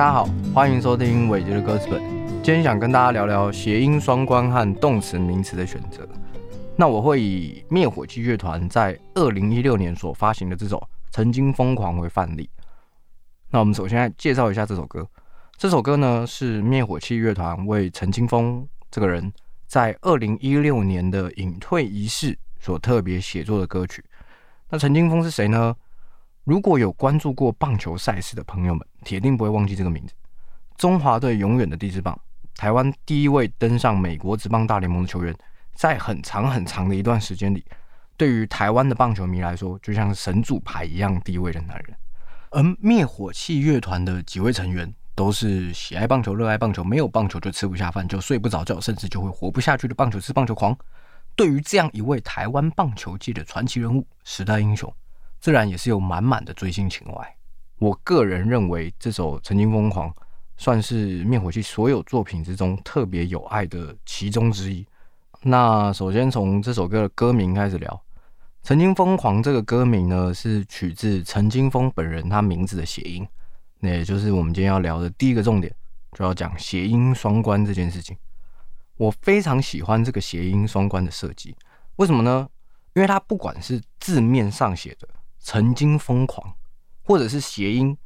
大家好，欢迎收听伟杰的歌词本。今天想跟大家聊聊谐音双关和动词名词的选择。那我会以灭火器乐团在二零一六年所发行的这首《曾经疯狂》为范例。那我们首先来介绍一下这首歌。这首歌呢是灭火器乐团为陈清风这个人在二零一六年的隐退仪式所特别写作的歌曲。那陈清风是谁呢？如果有关注过棒球赛事的朋友们，铁定不会忘记这个名字。中华队永远的第四棒，台湾第一位登上美国职棒大联盟的球员，在很长很长的一段时间里，对于台湾的棒球迷来说，就像神主牌一样地位的男人。而灭火器乐团的几位成员，都是喜爱棒球、热爱棒球，没有棒球就吃不下饭，就睡不着觉，甚至就会活不下去的棒球痴棒球狂。对于这样一位台湾棒球界的传奇人物、时代英雄。自然也是有满满的追星情怀。我个人认为这首《曾经疯狂》算是灭火器所有作品之中特别有爱的其中之一。那首先从这首歌的歌名开始聊，《曾经疯狂》这个歌名呢是取自陈金峰本人他名字的谐音，那也就是我们今天要聊的第一个重点，就要讲谐音双关这件事情。我非常喜欢这个谐音双关的设计，为什么呢？因为它不管是字面上写的。曾经疯狂，或者是谐音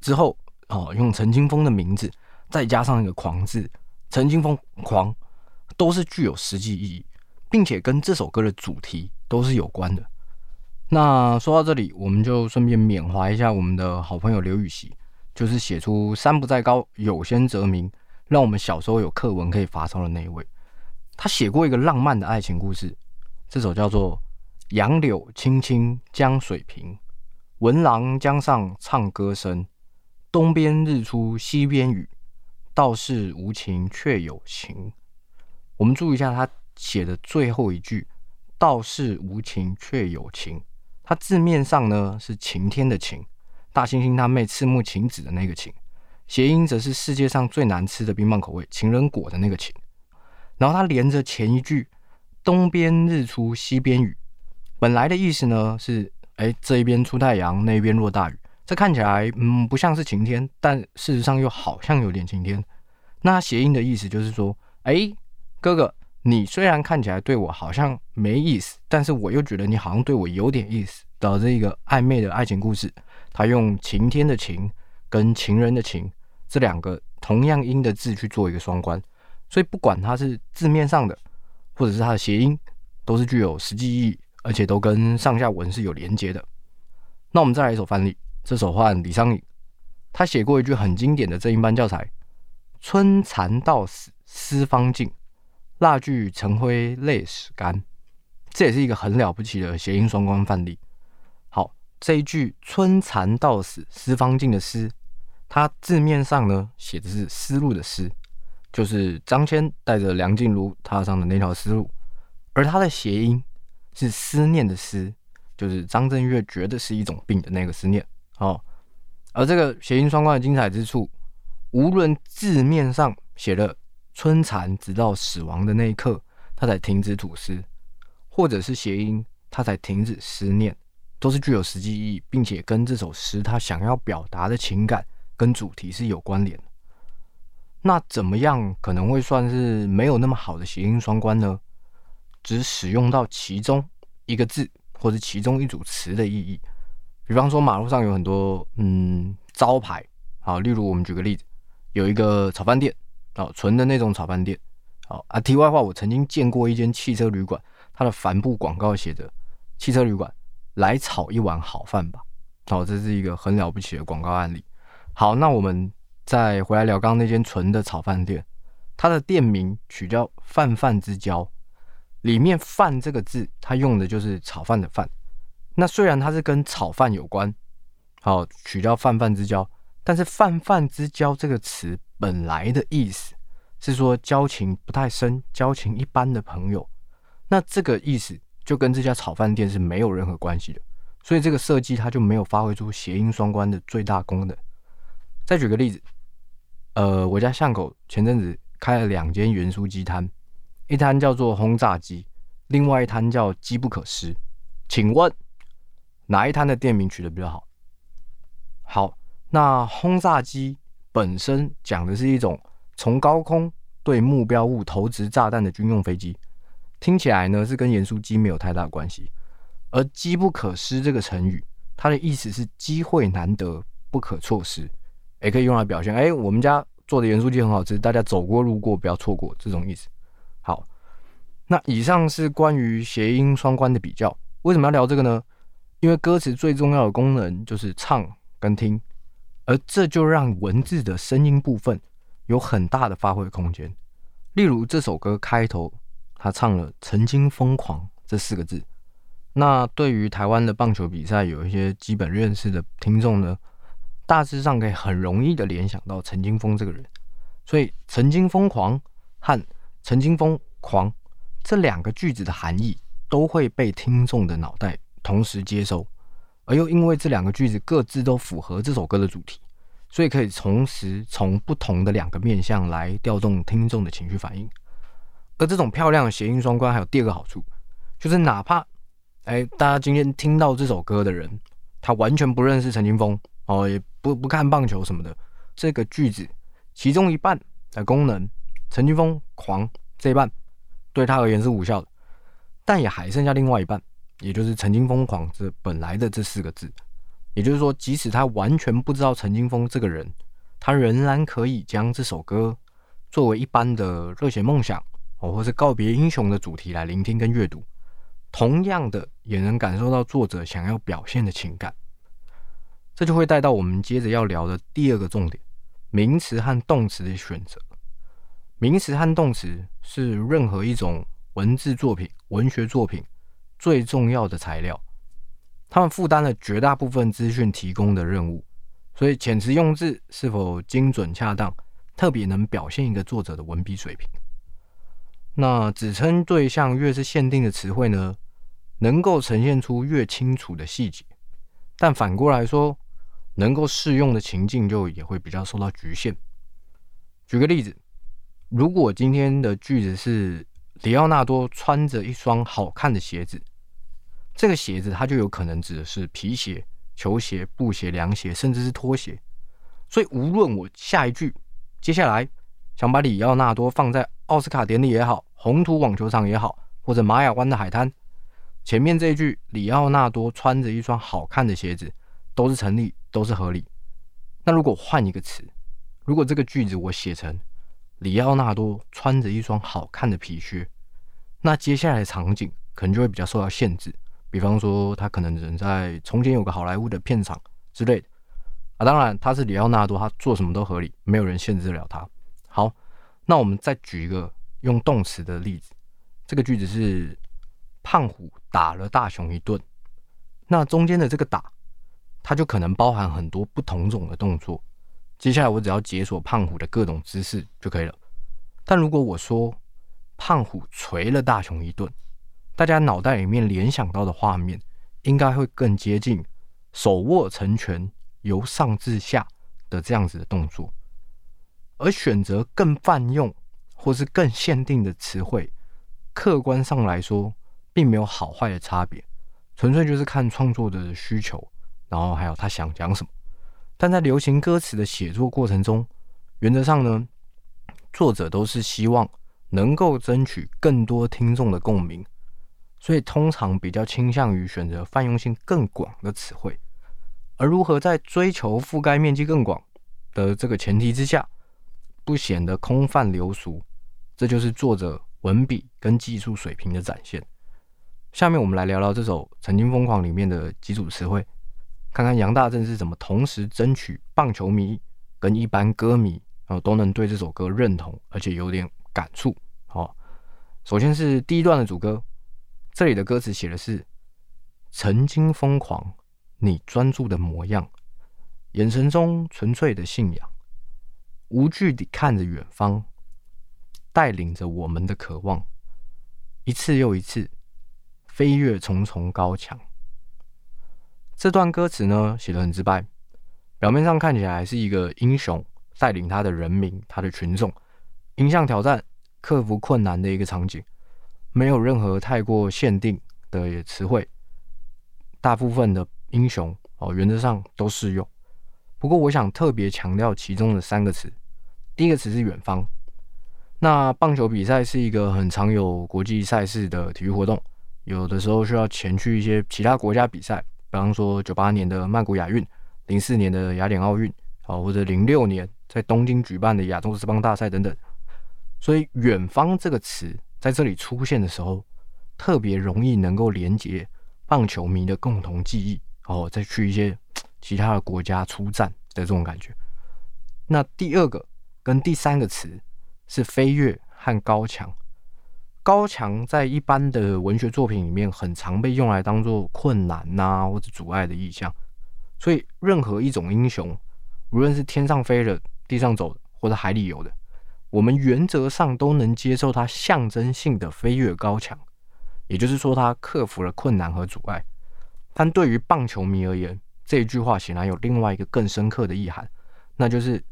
之后哦，用陈金峰的名字再加上一个“狂”字，陈金疯狂都是具有实际意义，并且跟这首歌的主题都是有关的。那说到这里，我们就顺便缅怀一下我们的好朋友刘禹锡，就是写出“山不在高，有仙则名”，让我们小时候有课文可以发烧的那一位。他写过一个浪漫的爱情故事，这首叫做。杨柳青青江水平，闻郎江上唱歌声。东边日出西边雨，道是无晴却有晴。我们注意一下他写的最后一句“道是无晴却有晴”，它字面上呢是晴天的晴，大猩猩他妹赤木晴子的那个晴，谐音则是世界上最难吃的冰棒口味情人果的那个晴。然后它连着前一句“东边日出西边雨”。本来的意思呢是，哎，这一边出太阳，那边落大雨。这看起来，嗯，不像是晴天，但事实上又好像有点晴天。那谐音的意思就是说，哎，哥哥，你虽然看起来对我好像没意思，但是我又觉得你好像对我有点意思的这一个暧昧的爱情故事。他用晴天的晴跟情人的情这两个同样音的字去做一个双关，所以不管它是字面上的，或者是它的谐音，都是具有实际意义。而且都跟上下文是有连接的。那我们再来一首范例，这首换李商隐，他写过一句很经典的正音班教材：“春蚕到死丝方尽，蜡炬成灰泪始干。”这也是一个很了不起的谐音双关范例。好，这一句“春蚕到死丝方尽”的丝，它字面上呢写的是丝路的丝，就是张骞带着梁静茹踏上的那条丝路，而它的谐音。是思念的思，就是张震岳觉得是一种病的那个思念哦。而这个谐音双关的精彩之处，无论字面上写了春蚕直到死亡的那一刻，他才停止吐丝，或者是谐音他才停止思念，都是具有实际意义，并且跟这首诗他想要表达的情感跟主题是有关联。那怎么样可能会算是没有那么好的谐音双关呢？只使用到其中一个字或者其中一组词的意义，比方说马路上有很多嗯招牌，好，例如我们举个例子，有一个炒饭店，哦，纯的那种炒饭店，好啊。题外话，我曾经见过一间汽车旅馆，它的帆布广告写着“汽车旅馆来炒一碗好饭吧”，好，这是一个很了不起的广告案例。好，那我们再回来聊刚刚那间纯的炒饭店，它的店名取叫“饭饭之交”。里面“饭”这个字，它用的就是炒饭的“饭”。那虽然它是跟炒饭有关，好取叫“泛泛之交”，但是“泛泛之交”这个词本来的意思是说交情不太深、交情一般的朋友。那这个意思就跟这家炒饭店是没有任何关系的，所以这个设计它就没有发挥出谐音双关的最大功能。再举个例子，呃，我家巷口前阵子开了两间元酥鸡摊。一摊叫做轰炸机，另外一摊叫机不可失。请问哪一摊的店名取得比较好？好，那轰炸机本身讲的是一种从高空对目标物投掷炸弹的军用飞机，听起来呢是跟盐酥鸡没有太大关系。而“机不可失”这个成语，它的意思是机会难得，不可错失，也可以用来表现：哎，我们家做的盐酥鸡很好吃，大家走过路过不要错过这种意思。好，那以上是关于谐音双关的比较。为什么要聊这个呢？因为歌词最重要的功能就是唱跟听。而这就让文字的声音部分有很大的发挥空间。例如这首歌开头，他唱了“曾经疯狂”这四个字。那对于台湾的棒球比赛有一些基本认识的听众呢，大致上可以很容易的联想到陈金峰这个人。所以“曾经疯狂”和“陈金峰狂”这两个句子的含义都会被听众的脑袋同时接收。而又因为这两个句子各自都符合这首歌的主题，所以可以同时从不同的两个面向来调动听众的情绪反应。而这种漂亮的谐音双关还有第二个好处，就是哪怕哎大家今天听到这首歌的人，他完全不认识陈金峰哦，也不不看棒球什么的，这个句子其中一半的功能，陈金峰狂这一半对他而言是无效的，但也还剩下另外一半。也就是“曾经疯狂”这本来的这四个字，也就是说，即使他完全不知道陈金峰这个人，他仍然可以将这首歌作为一般的热血梦想哦，或是告别英雄的主题来聆听跟阅读，同样的也能感受到作者想要表现的情感。这就会带到我们接着要聊的第二个重点：名词和动词的选择。名词和动词是任何一种文字作品、文学作品。最重要的材料，他们负担了绝大部分资讯提供的任务，所以遣词用字是否精准恰当，特别能表现一个作者的文笔水平。那指称对象越是限定的词汇呢，能够呈现出越清楚的细节，但反过来说，能够适用的情境就也会比较受到局限。举个例子，如果今天的句子是里奥纳多穿着一双好看的鞋子。这个鞋子，它就有可能指的是皮鞋、球鞋、布鞋、凉鞋，甚至是拖鞋。所以，无论我下一句接下来想把里奥纳多放在奥斯卡典礼也好，红土网球场也好，或者玛雅湾的海滩，前面这一句里奥纳多穿着一双好看的鞋子，都是成立，都是合理。那如果换一个词，如果这个句子我写成里奥纳多穿着一双好看的皮靴，那接下来的场景可能就会比较受到限制。比方说，他可能人在从前有个好莱坞的片场之类的啊。当然，他是里奥纳多，他做什么都合理，没有人限制了他。好，那我们再举一个用动词的例子。这个句子是胖虎打了大雄一顿。那中间的这个打，它就可能包含很多不同种的动作。接下来我只要解锁胖虎的各种姿势就可以了。但如果我说胖虎捶了大雄一顿，大家脑袋里面联想到的画面，应该会更接近手握成拳由上至下的这样子的动作，而选择更泛用或是更限定的词汇，客观上来说，并没有好坏的差别，纯粹就是看创作者的需求，然后还有他想讲什么。但在流行歌词的写作过程中，原则上呢，作者都是希望能够争取更多听众的共鸣。所以通常比较倾向于选择泛用性更广的词汇，而如何在追求覆盖面积更广的这个前提之下，不显得空泛流俗，这就是作者文笔跟技术水平的展现。下面我们来聊聊这首《曾经疯狂》里面的几组词汇，看看杨大正是怎么同时争取棒球迷跟一般歌迷都能对这首歌认同，而且有点感触。好，首先是第一段的主歌。这里的歌词写的是：曾经疯狂，你专注的模样，眼神中纯粹的信仰，无惧地看着远方，带领着我们的渴望，一次又一次飞越重重高墙。这段歌词呢，写的很直白，表面上看起来是一个英雄带领他的人民、他的群众迎向挑战、克服困难的一个场景。没有任何太过限定的词汇，大部分的英雄哦，原则上都适用。不过我想特别强调其中的三个词。第一个词是远方。那棒球比赛是一个很常有国际赛事的体育活动，有的时候需要前去一些其他国家比赛，比方说九八年的曼谷亚运、零四年的雅典奥运，啊，或者零六年在东京举办的亚洲之邦大赛等等。所以“远方”这个词在这里出现的时候，特别容易能够连接棒球迷的共同记忆，哦，再去一些其他的国家出战的这种感觉。那第二个跟第三个词是飞跃和高墙。高墙在一般的文学作品里面，很常被用来当做困难呐或者阻碍的意象。所以，任何一种英雄，无论是天上飞的、地上走的，或者海里游的。我们原则上都能接受它象征性的飞跃高墙，也就是说，它克服了困难和阻碍。但对于棒球迷而言，这一句话显然有另外一个更深刻的意涵，那就是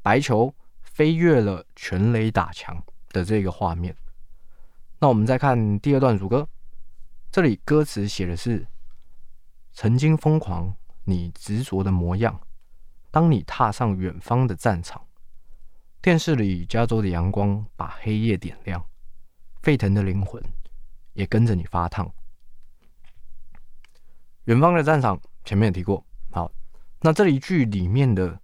白球飞跃了全垒打墙的这个画面。那我们再看第二段主歌，这里歌词写的是：曾经疯狂，你执着的模样，当你踏上远方的战场。电视里，加州的阳光把黑夜点亮，沸腾的灵魂也跟着你发烫。远方的战场，前面也提过。好，那这一句里面的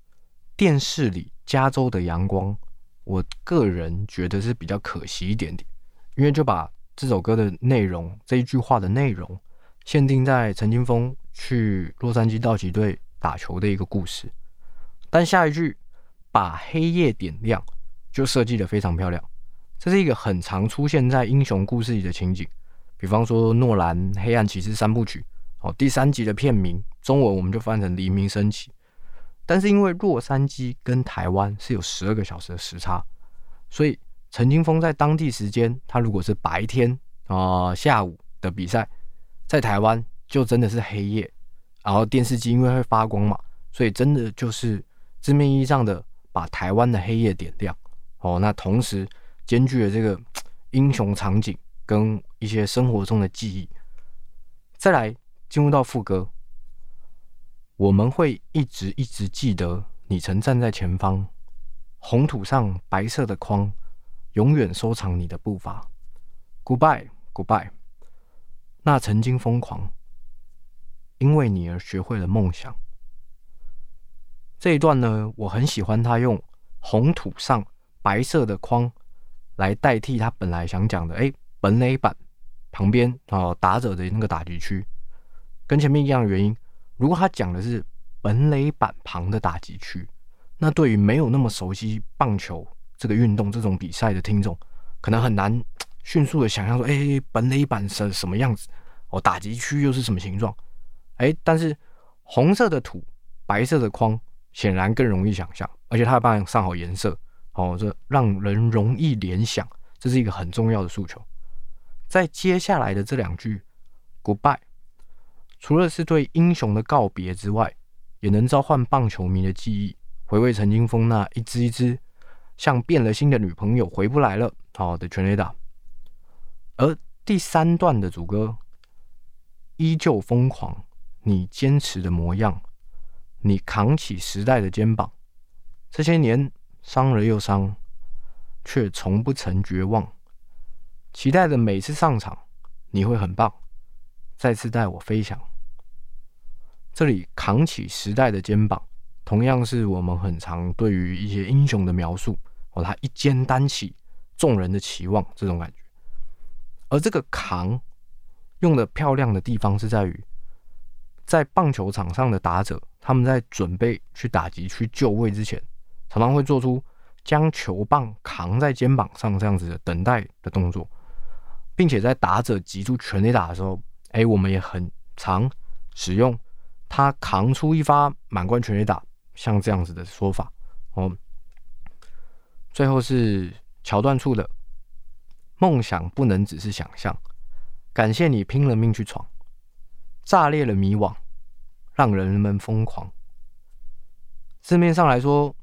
电视里加州的阳光，我个人觉得是比较可惜一点点，因为就把这首歌的内容这一句话的内容限定在陈金峰去洛杉矶道奇队打球的一个故事，但下一句。把黑夜点亮，就设计的非常漂亮。这是一个很常出现在英雄故事里的情景，比方说诺兰《黑暗骑士》三部曲，哦，第三集的片名中文我们就翻成《黎明升起》。但是因为洛杉矶跟台湾是有十二个小时的时差，所以陈金峰在当地时间，他如果是白天啊下午的比赛，在台湾就真的是黑夜。然后电视机因为会发光嘛，所以真的就是字面意义上的。把台湾的黑夜点亮哦，那同时兼具了这个 英雄场景跟一些生活中的记忆。再来进入到副歌，我们会一直一直记得你曾站在前方，红土上白色的框，永远收藏你的步伐。Goodbye，Goodbye。那曾经疯狂，因为你而学会了梦想。这一段呢，我很喜欢他用红土上白色的框来代替他本来想讲的，哎，本垒板旁边啊打者的那个打击区，跟前面一样的原因。如果他讲的是本垒板旁的打击区，那对于没有那么熟悉棒球这个运动这种比赛的听众，可能很难迅速的想象说，哎，本垒板是什么样子？哦，打击区又是什么形状？哎，但是红色的土，白色的框。显然更容易想象，而且它还帮上好颜色，哦，这让人容易联想，这是一个很重要的诉求。在接下来的这两句 “goodbye”，除了是对英雄的告别之外，也能召唤棒球迷的记忆，回味陈金峰那一只一只像变了心的女朋友回不来了好的全垒打。而第三段的主歌依旧疯狂，你坚持的模样。你扛起时代的肩膀，这些年伤了又伤，却从不曾绝望。期待着每次上场，你会很棒，再次带我飞翔。这里扛起时代的肩膀，同样是我们很常对于一些英雄的描述哦，他一肩担起众人的期望这种感觉。而这个扛用的漂亮的地方是在于，在棒球场上的打者。他们在准备去打击、去就位之前，常常会做出将球棒扛在肩膀上这样子的等待的动作，并且在打者击出全垒打的时候，哎，我们也很常使用他扛出一发满贯全垒打，像这样子的说法哦。最后是桥段处的梦想不能只是想象，感谢你拼了命去闯，炸裂了迷惘。让人们疯狂。字面上来说，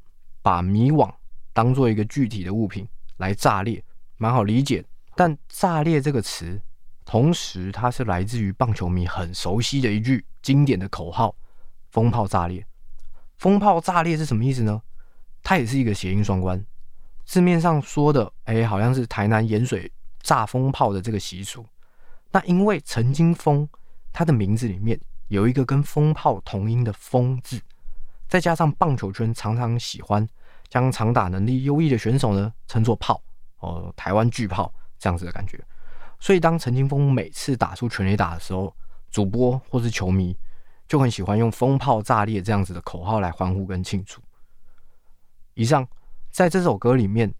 把迷惘当做一个具体的物品来炸裂，蛮好理解。但“炸裂”这个词，同时它是来自于棒球迷很熟悉的一句经典的口号：“风炮炸裂”。风炮炸裂是什么意思呢？它也是一个谐音双关，字面上说的，哎，好像是台南盐水炸风炮的这个习俗。那因为陈金峰他的名字里面有一个跟风炮同音的“风”字，再加上棒球圈常常喜欢将长打能力优异的选手呢称作“炮”哦，台湾巨炮这样子的感觉。所以当陈金峰每次打出全垒打的时候，主播或是球迷就很喜欢用“风炮炸裂”这样子的口号来欢呼跟庆祝。以上在这首歌里面，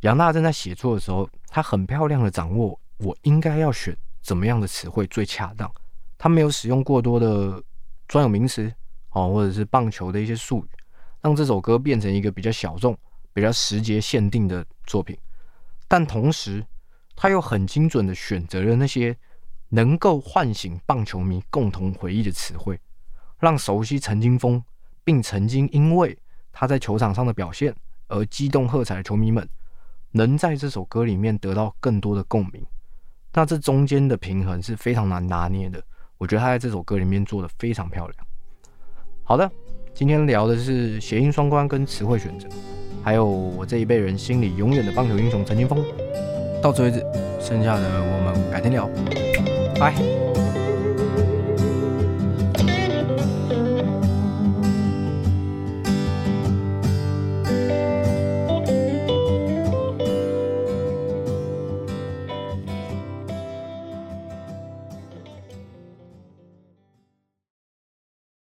杨大正在写作的时候，他很漂亮的掌握我应该要选。怎么样的词汇最恰当？他没有使用过多的专有名词哦，或者是棒球的一些术语，让这首歌变成一个比较小众、比较时节限定的作品。但同时，他又很精准的选择了那些能够唤醒棒球迷共同回忆的词汇，让熟悉陈金峰并曾经因为他在球场上的表现而激动喝彩的球迷们，能在这首歌里面得到更多的共鸣。那这中间的平衡是非常难拿捏的，我觉得他在这首歌里面做的非常漂亮。好的，今天聊的是谐音双关跟词汇选择，还有我这一辈人心里永远的棒球英雄陈金峰。到此为止，剩下的我们改天聊，拜。